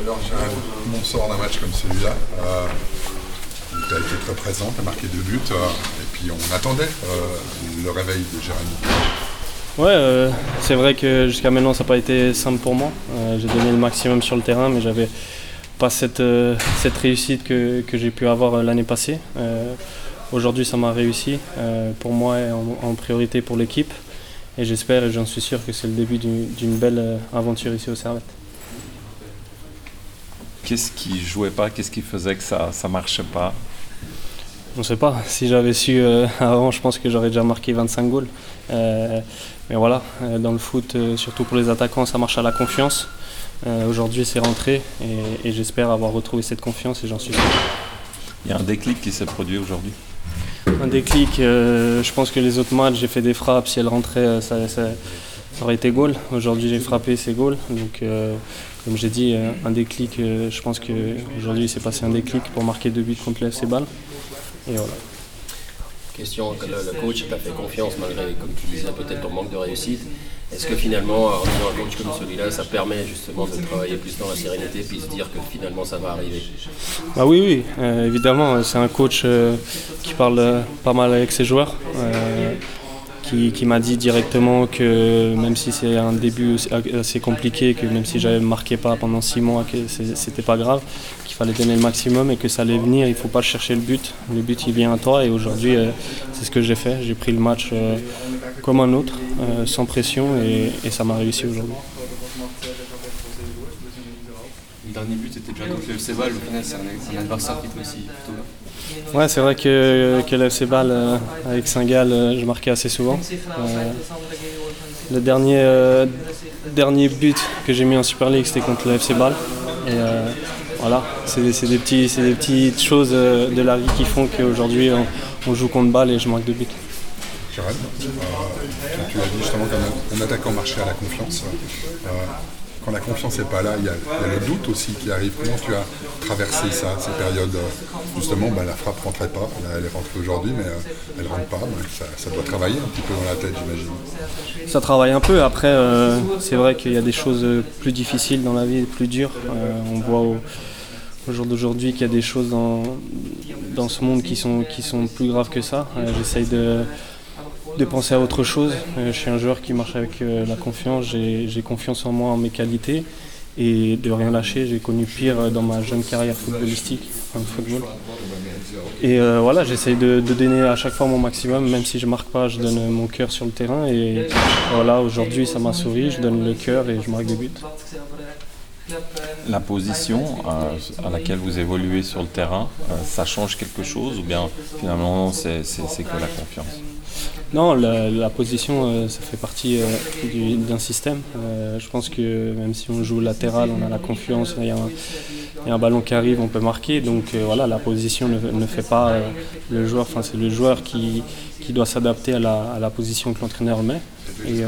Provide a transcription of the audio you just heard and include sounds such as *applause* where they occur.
Alors, Gérald, comment on sort d'un match comme celui-là euh, Tu as été très présent, tu as marqué deux buts, euh, et puis on attendait euh, le réveil de Jérémy. Ouais, euh, c'est vrai que jusqu'à maintenant ça n'a pas été simple pour moi. J'ai donné le maximum sur le terrain, mais j'avais pas cette, cette réussite que, que j'ai pu avoir l'année passée. Aujourd'hui ça m'a réussi pour moi et en, en priorité pour l'équipe. Et j'espère et j'en suis sûr que c'est le début d'une belle aventure ici au Servette. Qu'est-ce qui jouait pas Qu'est-ce qui faisait que ça ça marchait pas? On ne sait pas. Si j'avais su euh, *laughs* avant, je pense que j'aurais déjà marqué 25 goals. Euh, mais voilà, euh, dans le foot, surtout pour les attaquants, ça marche à la confiance. Euh, Aujourd'hui, c'est rentré et, et j'espère avoir retrouvé cette confiance et j'en suis sûr. Il y a un déclic qui s'est produit aujourd'hui? Un déclic, je pense que les autres matchs, j'ai fait des frappes. Si elles rentraient, ça, ça- ça aurait été goal. Aujourd'hui, j'ai frappé, c'est goal. Donc, euh, comme j'ai dit, euh, un déclic, euh, je pense qu'aujourd'hui, il s'est passé un déclic pour marquer deux buts contre le FC Bâle. Et voilà. Question, que le, le coach t'a fait confiance malgré, comme tu disais, peut-être ton manque de réussite. Est-ce que finalement, en ayant un coach comme celui-là, ça permet justement de travailler plus dans la sérénité puis se dire que finalement ça va arriver? Bah oui, oui, euh, évidemment, c'est un coach qui parle pas mal avec ses joueurs, qui, m'a dit directement que même si c'est un début assez compliqué, que même si j'avais marqué pas pendant six mois, que c'était pas grave, qu'il fallait donner le maximum et que ça allait venir, il faut pas chercher le but, le but il vient à toi et aujourd'hui euh, c'est ce que j'ai fait, j'ai pris le match euh, comme un autre, euh, sans pression et ça m'a réussi aujourd'hui. Le dernier but était déjà contre le FC Bâle, au final c'est un, adversaire qui était aussi plutôt là. Ouais, c'est vrai que, que l'FC Bâle, euh, avec Saint-Gall, euh, je marquais assez souvent. Euh, le dernier, euh, dernier but que j'ai mis en Super League, c'était contre le FC Bâle. Et euh, voilà, c'est des, c'est des, petits, c'est des petites choses euh, de la vie qui font qu'aujourd'hui, on, on joue contre Bâle et je marque deux buts. Gérald, euh, tu, as dit justement qu'un un attaquant marchait à la confiance. La confiance n'est pas là, il y, a, le doute aussi qui arrive. Comment tu as traversé ça, ces périodes euh, Justement, bah, la frappe rentrait pas. Elle est rentrée aujourd'hui, mais euh, elle ne rentre pas. Ça, doit travailler un petit peu dans la tête, j'imagine. Ça travaille un peu. Après, euh, c'est vrai qu'il y a des choses plus difficiles dans la vie, plus dures. On voit au, jour d'aujourd'hui qu'il y a des choses dans, ce monde qui sont, plus graves que ça. J'essaye de, de penser à autre chose. Euh, je suis un joueur qui marche avec euh, la confiance. J'ai confiance en moi, en mes qualités. Et de rien lâcher. J'ai connu pire euh, dans ma jeune carrière footballistique, en football. Et voilà, j'essaye de, de donner à chaque fois mon maximum, même si je marque pas, je donne mon cœur sur le terrain. Et voilà, aujourd'hui ça m'a souri, je donne le cœur et je marque des buts. La position euh, à laquelle vous évoluez sur le terrain, euh, ça change quelque chose ou bien finalement c'est que la confiance? Non, la, position, euh, ça fait partie du- d'un système. Je pense que même si on joue latéral, on a la confiance, il y a un, ballon qui arrive, on peut marquer. Donc voilà, la position ne, fait pas le joueur, enfin c'est le joueur qui, doit s'adapter à la, position que l'entraîneur met. Et,